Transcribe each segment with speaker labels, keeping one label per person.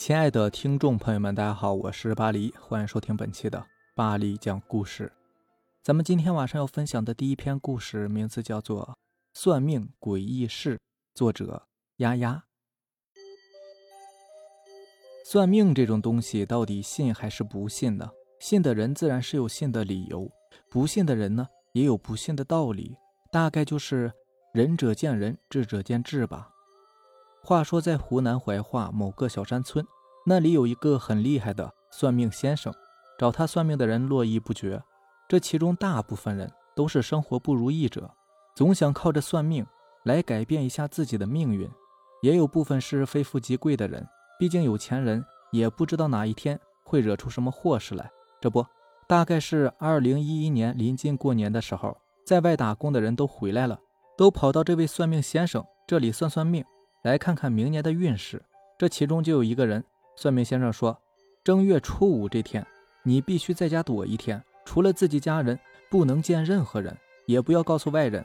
Speaker 1: 亲爱的听众朋友们，大家好，我是巴黎，欢迎收听本期的巴黎讲故事。咱们今天晚上要分享的第一篇故事，名字叫做《算命诡异事》，作者丫丫。算命这种东西，到底信还是不信呢？信的人自然是有信的理由，不信的人呢，也有不信的道理。大概就是仁者见仁，智者见智吧。话说，在湖南怀化某个小山村，那里有一个很厉害的算命先生，找他算命的人络绎不绝。这其中大部分人都是生活不如意者，总想靠着算命来改变一下自己的命运；也有部分是非富即贵的人，毕竟有钱人也不知道哪一天会惹出什么祸事来。这不，大概是二零一一年临近过年的时候，在外打工的人都回来了，都跑到这位算命先生这里算算命。来看看明年的运势，这其中就有一个人，算命先生说，正月初五这天，你必须在家躲一天，除了自己家人，不能见任何人，也不要告诉外人。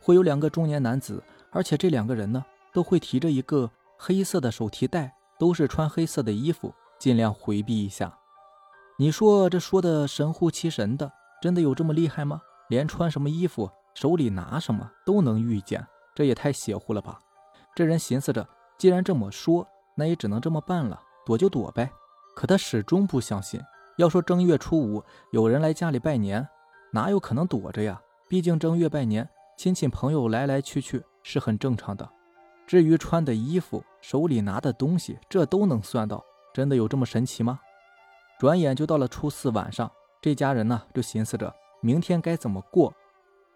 Speaker 1: 会有两个中年男子，而且这两个人呢，都会提着一个黑色的手提袋，都是穿黑色的衣服，尽量回避一下。你说这说的神乎其神的，真的有这么厉害吗？连穿什么衣服，手里拿什么都能预见，这也太邪乎了吧！这人寻思着，既然这么说，那也只能这么办了，躲就躲呗。可他始终不相信。要说正月初五有人来家里拜年，哪有可能躲着呀？毕竟正月拜年，亲戚朋友来来去去是很正常的。至于穿的衣服、手里拿的东西，这都能算到，真的有这么神奇吗？转眼就到了初四晚上，这家人呢就寻思着明天该怎么过。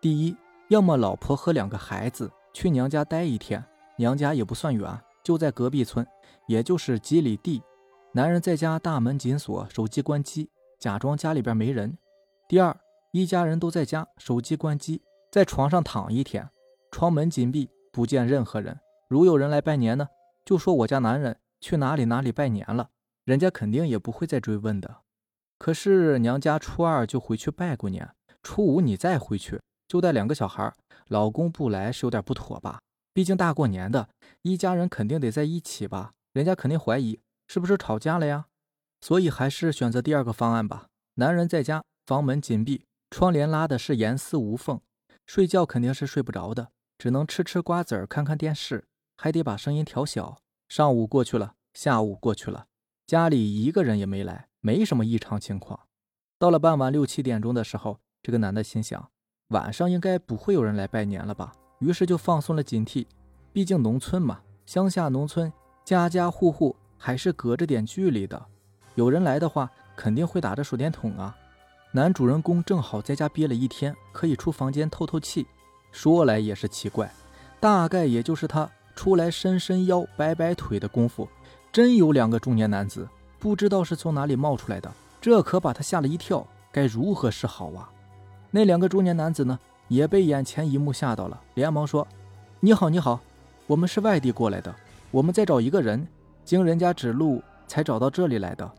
Speaker 1: 第一，要么老婆和两个孩子去娘家待一天。娘家也不算远，就在隔壁村，也就是几里地。男人在家，大门紧锁，手机关机，假装家里边没人。第二，一家人都在家，手机关机，在床上躺一天，窗门紧闭，不见任何人。如有人来拜年呢，就说我家男人去哪里哪里拜年了，人家肯定也不会再追问的。可是娘家初二就回去拜过年，初五你再回去，就带两个小孩，老公不来是有点不妥吧？毕竟大过年的，一家人肯定得在一起吧？人家肯定怀疑是不是吵架了呀？所以还是选择第二个方案吧。男人在家，房门紧闭，窗帘拉的是严丝无缝，睡觉肯定是睡不着的，只能吃吃瓜子儿，看看电视，还得把声音调小。上午过去了，下午过去了，家里一个人也没来，没什么异常情况。到了傍晚六七点钟的时候，这个男的心想，晚上应该不会有人来拜年了吧？于是就放松了警惕，毕竟农村嘛，乡下农村家家户户还是隔着点距离的，有人来的话肯定会打着手电筒啊。男主人公正好在家憋了一天，可以出房间透透气。说来也是奇怪，大概也就是他出来伸伸腰、摆摆腿的功夫，真有两个中年男子，不知道是从哪里冒出来的，这可把他吓了一跳，该如何是好啊？那两个中年男子呢？也被眼前一幕吓到了，连忙说：“你好，你好，我们是外地过来的，我们在找一个人，经人家指路才找到这里来的。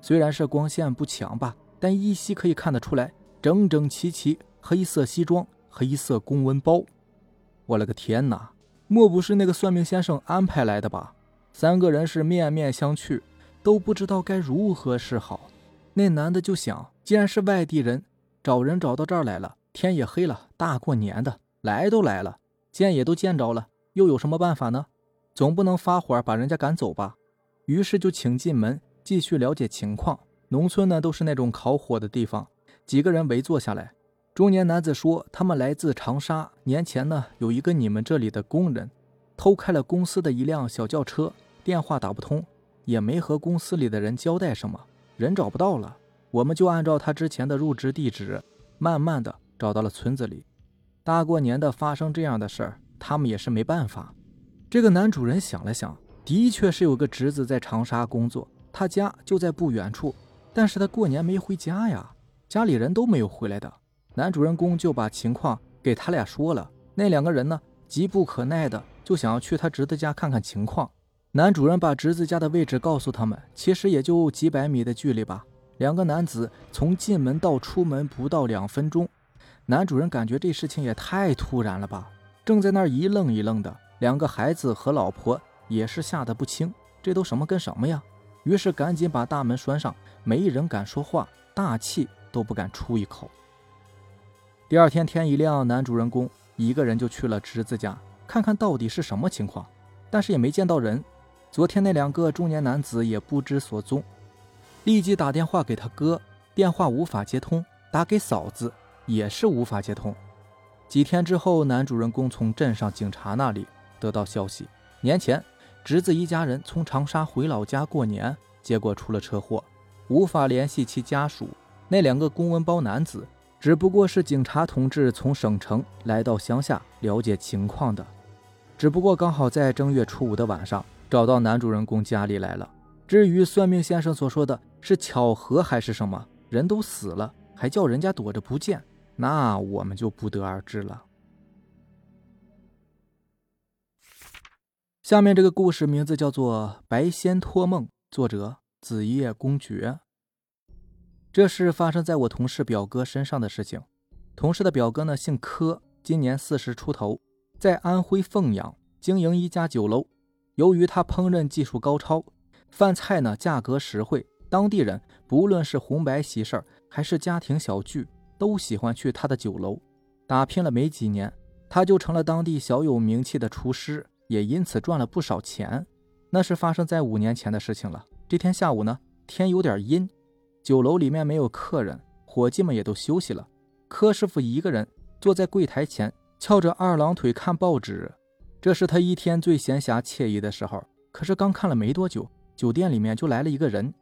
Speaker 1: 虽然是光线不强吧，但依稀可以看得出来，整整齐齐，黑色西装，黑色公文包。我了个天哪，莫不是那个算命先生安排来的吧？”三个人是面面相觑，都不知道该如何是好。那男的就想，既然是外地人，找人找到这儿来了。天也黑了，大过年的，来都来了，见也都见着了，又有什么办法呢？总不能发火把人家赶走吧？于是就请进门，继续了解情况。农村呢都是那种烤火的地方，几个人围坐下来。中年男子说：“他们来自长沙，年前呢有一个你们这里的工人，偷开了公司的一辆小轿车，电话打不通，也没和公司里的人交代什么，人找不到了。我们就按照他之前的入职地址，慢慢的。”找到了村子里，大过年的发生这样的事儿，他们也是没办法。这个男主人想了想，的确是有个侄子在长沙工作，他家就在不远处，但是他过年没回家呀，家里人都没有回来的。男主人公就把情况给他俩说了，那两个人呢，急不可耐的就想要去他侄子家看看情况。男主人把侄子家的位置告诉他们，其实也就几百米的距离吧。两个男子从进门到出门不到两分钟。男主人感觉这事情也太突然了吧，正在那儿一愣一愣的，两个孩子和老婆也是吓得不轻。这都什么跟什么呀？于是赶紧把大门拴上，没人敢说话，大气都不敢出一口。第二天天一亮，男主人公一个人就去了侄子家，看看到底是什么情况，但是也没见到人。昨天那两个中年男子也不知所踪，立即打电话给他哥，电话无法接通；打给嫂子也是无法接通。几天之后，男主人公从镇上警察那里得到消息，年前。侄子一家人从长沙回老家过年，结果出了车祸，无法联系其家属。那两个公文包男子只不过是警察同志从省城来到乡下了解情况的，只不过刚好在正月初五的晚上找到男主人公家里来了。至于算命先生所说的是巧合还是什么，人都死了还叫人家躲着不见，那我们就不得而知了。下面这个故事名字叫做《白仙托梦》，作者子夜公爵。这是发生在我同事表哥身上的事情。同事的表哥呢，姓柯，今年四十出头，在安徽凤阳经营一家酒楼。由于他烹饪技术高超，饭菜呢价格实惠，当地人不论是红白喜事还是家庭小聚，都喜欢去他的酒楼。打拼了没几年，他就成了当地小有名气的厨师。也因此赚了不少钱，那是发生在五年前的事情了。这天下午呢，天有点阴，酒楼里面没有客人，伙计们也都休息了。柯师傅一个人坐在柜台前，翘着二郎腿看报纸，这是他一天最闲暇惬意的时候。可是刚看了没多久，酒店里面就来了一个人。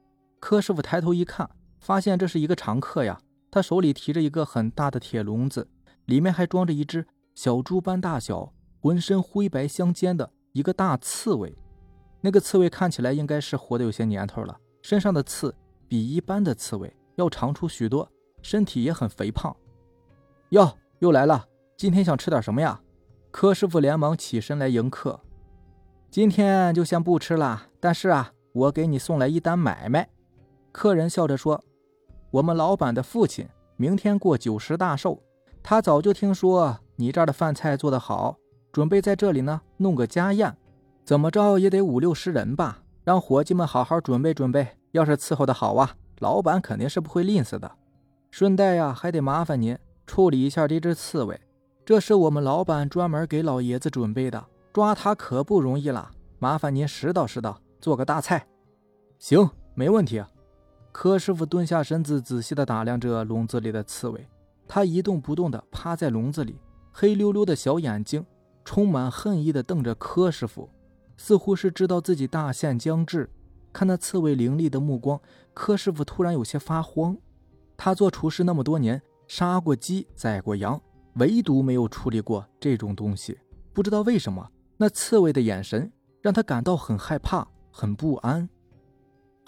Speaker 1: 柯师傅抬头一看，发现这是一个常客呀，他手里提着一个很大的铁笼子，里面还装着一只小猪般大小。浑身灰白相间的一个大刺猬，那个刺猬看起来应该是活的有些年头了，身上的刺比一般的刺猬要长出许多，身体也很肥胖。哟，又来了，今天想吃点什么呀？柯师傅连忙起身来迎客。今天就先不吃了，但是啊，我给你送来一单买卖。客人笑着说：“我们老板的父亲明天过九十大寿，他早就听说你这儿的饭菜做得好。”准备在这里呢，弄个家宴，怎么着也得五六十人吧，让伙计们好好准备准备。要是伺候的好啊，老板肯定是不会吝啬的。顺带呀，还得麻烦您处理一下这只刺猬，这是我们老板专门给老爷子准备的，抓它可不容易了，麻烦您拾到拾到，做个大菜。行，没问题。柯师傅蹲下身子，仔细地打量着笼子里的刺猬，他一动不动地趴在笼子里，黑溜溜的小眼睛。充满恨意地瞪着柯师傅，似乎是知道自己大限将至。看那刺猬凌厉的目光，柯师傅突然有些发慌。他做厨师那么多年，杀过鸡，宰过羊，唯独没有处理过这种东西。不知道为什么，那刺猬的眼神让他感到很害怕、很不安。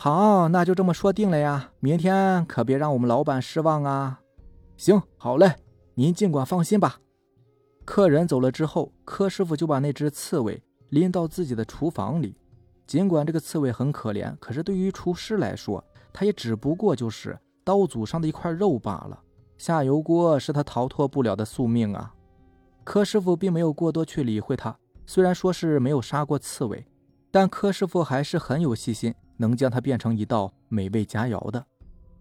Speaker 1: 好，那就这么说定了呀！明天可别让我们老板失望啊！行，好嘞，您尽管放心吧。客人走了之后，柯师傅就把那只刺猬拎到自己的厨房里。尽管这个刺猬很可怜，可是对于厨师来说，它也只不过就是刀俎上的一块肉罢了。下油锅是他逃脱不了的宿命啊！柯师傅并没有过多去理会它。虽然说是没有杀过刺猬，但柯师傅还是很有细心，能将它变成一道美味佳肴的。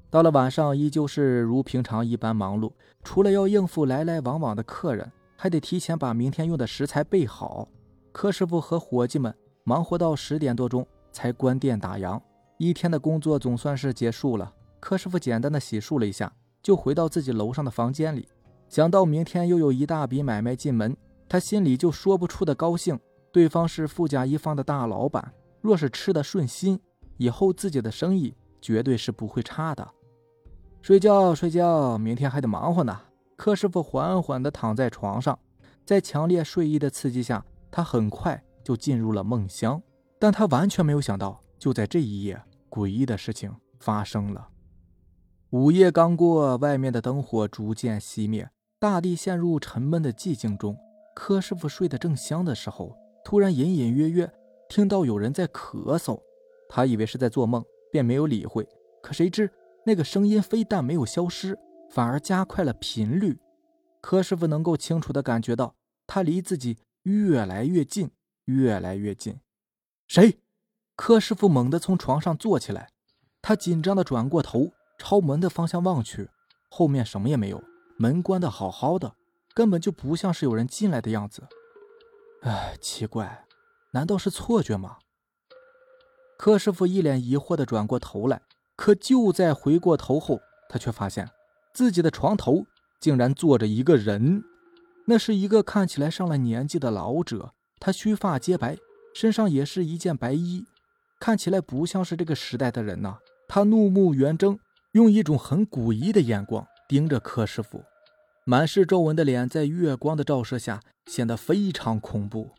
Speaker 1: 到了晚上，依旧是如平常一般忙碌，除了要应付来来往往的客人。还得提前把明天用的食材备好。柯师傅和伙计们忙活到十点多钟才关店打烊。一天的工作总算是结束了。柯师傅简单的洗漱了一下，就回到自己楼上的房间里。想到明天又有一大笔买卖进门，他心里就说不出的高兴。对方是富甲一方的大老板，若是吃得顺心，以后自己的生意绝对是不会差的。睡觉睡觉，明天还得忙活呢。柯师傅缓缓地躺在床上，在强烈睡意的刺激下，他很快就进入了梦乡。但他完全没有想到，就在这一夜，诡异的事情发生了。午夜刚过，外面的灯火逐渐熄灭，大地陷入沉闷的寂静中。柯师傅睡得正香的时候，突然隐隐约约听到有人在咳嗽。他以为是在做梦，便没有理会。可谁知那个声音非但没有消失。反而加快了频率，柯师傅能够清楚地感觉到，他离自己越来越近，越来越近。谁？柯师傅猛地从床上坐起来，他紧张的转过头，朝门的方向望去，后面什么也没有，门关的好好的，根本就不像是有人进来的样子。哎，奇怪，难道是错觉吗？柯师傅一脸疑惑的转过头来，可就在回过头后，他却发现自己的床头竟然坐着一个人。那是一个看起来上了年纪的老者，他须发皆白，身上也是一件白衣，看起来不像是这个时代的人呐。他怒目圆睁，用一种很诡异的眼光盯着柯师傅，满是皱纹的脸在月光的照射下显得非常恐怖。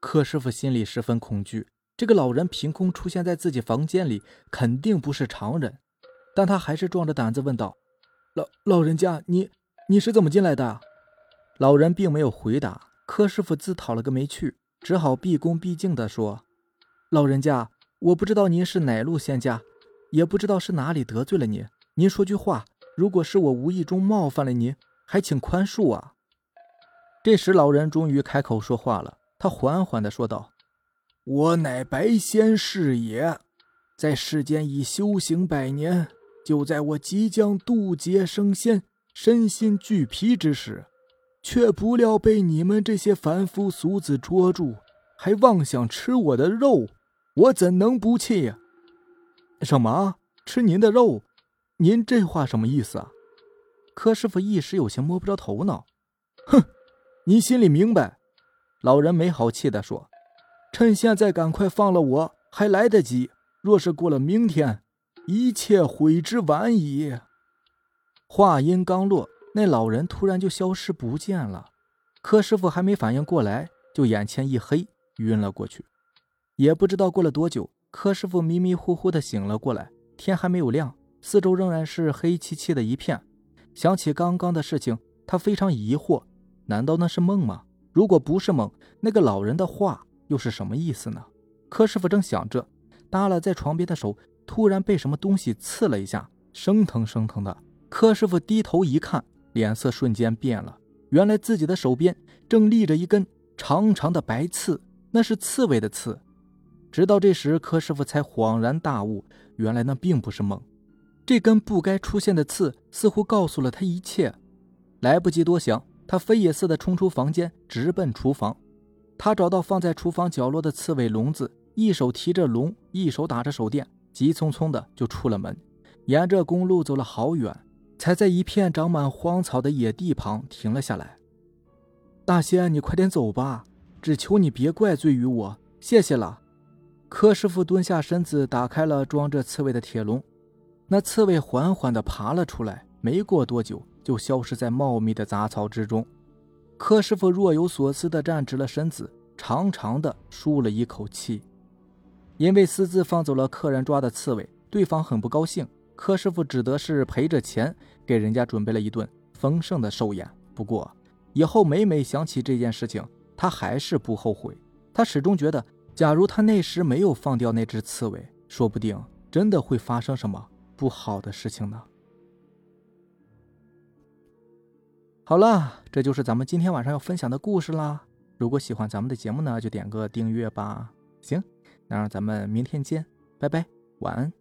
Speaker 1: 柯师傅心里十分恐惧。这个老人凭空出现在自己房间里，肯定不是常人，但他还是壮着胆子问道：“老老人家，你你是怎么进来的？”老人并没有回答。柯师傅自讨了个没趣，只好毕恭毕敬地说：“老人家，我不知道您是哪路仙家，也不知道是哪里得罪了您。您说句话，如果是我无意中冒犯了您，还请宽恕啊。”这时，老人终于开口说话了，他缓缓地说道。我乃白仙是也，在世间已修行百年。就在我即将渡劫升仙、身心俱疲之时，却不料被你们这些凡夫俗子捉住，还妄想吃我的肉，我怎能不气呀？什么？吃您的肉？您这话什么意思啊？柯师傅一时有些摸不着头脑。哼，你心里明白。老人没好气地说。趁现在赶快放了我，还来得及。若是过了明天，一切悔之晚矣。话音刚落，那老人突然就消失不见了。柯师傅还没反应过来，就眼前一黑，晕了过去。也不知道过了多久，柯师傅迷迷糊糊的醒了过来。天还没有亮，四周仍然是黑漆漆的一片。想起刚刚的事情，他非常疑惑：难道那是梦吗？如果不是梦，那个老人的话……又是什么意思呢？柯师傅正想着，耷拉在床边的手突然被什么东西刺了一下，生疼生疼的。柯师傅低头一看，脸色瞬间变了。原来自己的手边正立着一根长长的白刺，那是刺猬的刺。直到这时，柯师傅才恍然大悟，原来那并不是梦。这根不该出现的刺似乎告诉了他一切。来不及多想，他飞也似的冲出房间，直奔厨房。他找到放在厨房角落的刺猬笼子，一手提着笼，一手打着手电，急匆匆的就出了门。沿着公路走了好远，才在一片长满荒草的野地旁停了下来。大仙，你快点走吧，只求你别怪罪于我，谢谢了。柯师傅蹲下身子，打开了装着刺猬的铁笼，那刺猬缓缓地爬了出来，没过多久就消失在茂密的杂草之中。柯师傅若有所思地站直了身子，长长的舒了一口气。因为私自放走了客人抓的刺猬，对方很不高兴。柯师傅只得是赔着钱给人家准备了一顿丰盛的寿宴。不过，以后每每想起这件事情，他还是不后悔。他始终觉得，假如他那时没有放掉那只刺猬，说不定真的会发生什么不好的事情呢。好了，这就是咱们今天晚上要分享的故事啦。如果喜欢咱们的节目呢，就点个订阅吧。行，那让咱们明天见，拜拜，晚安。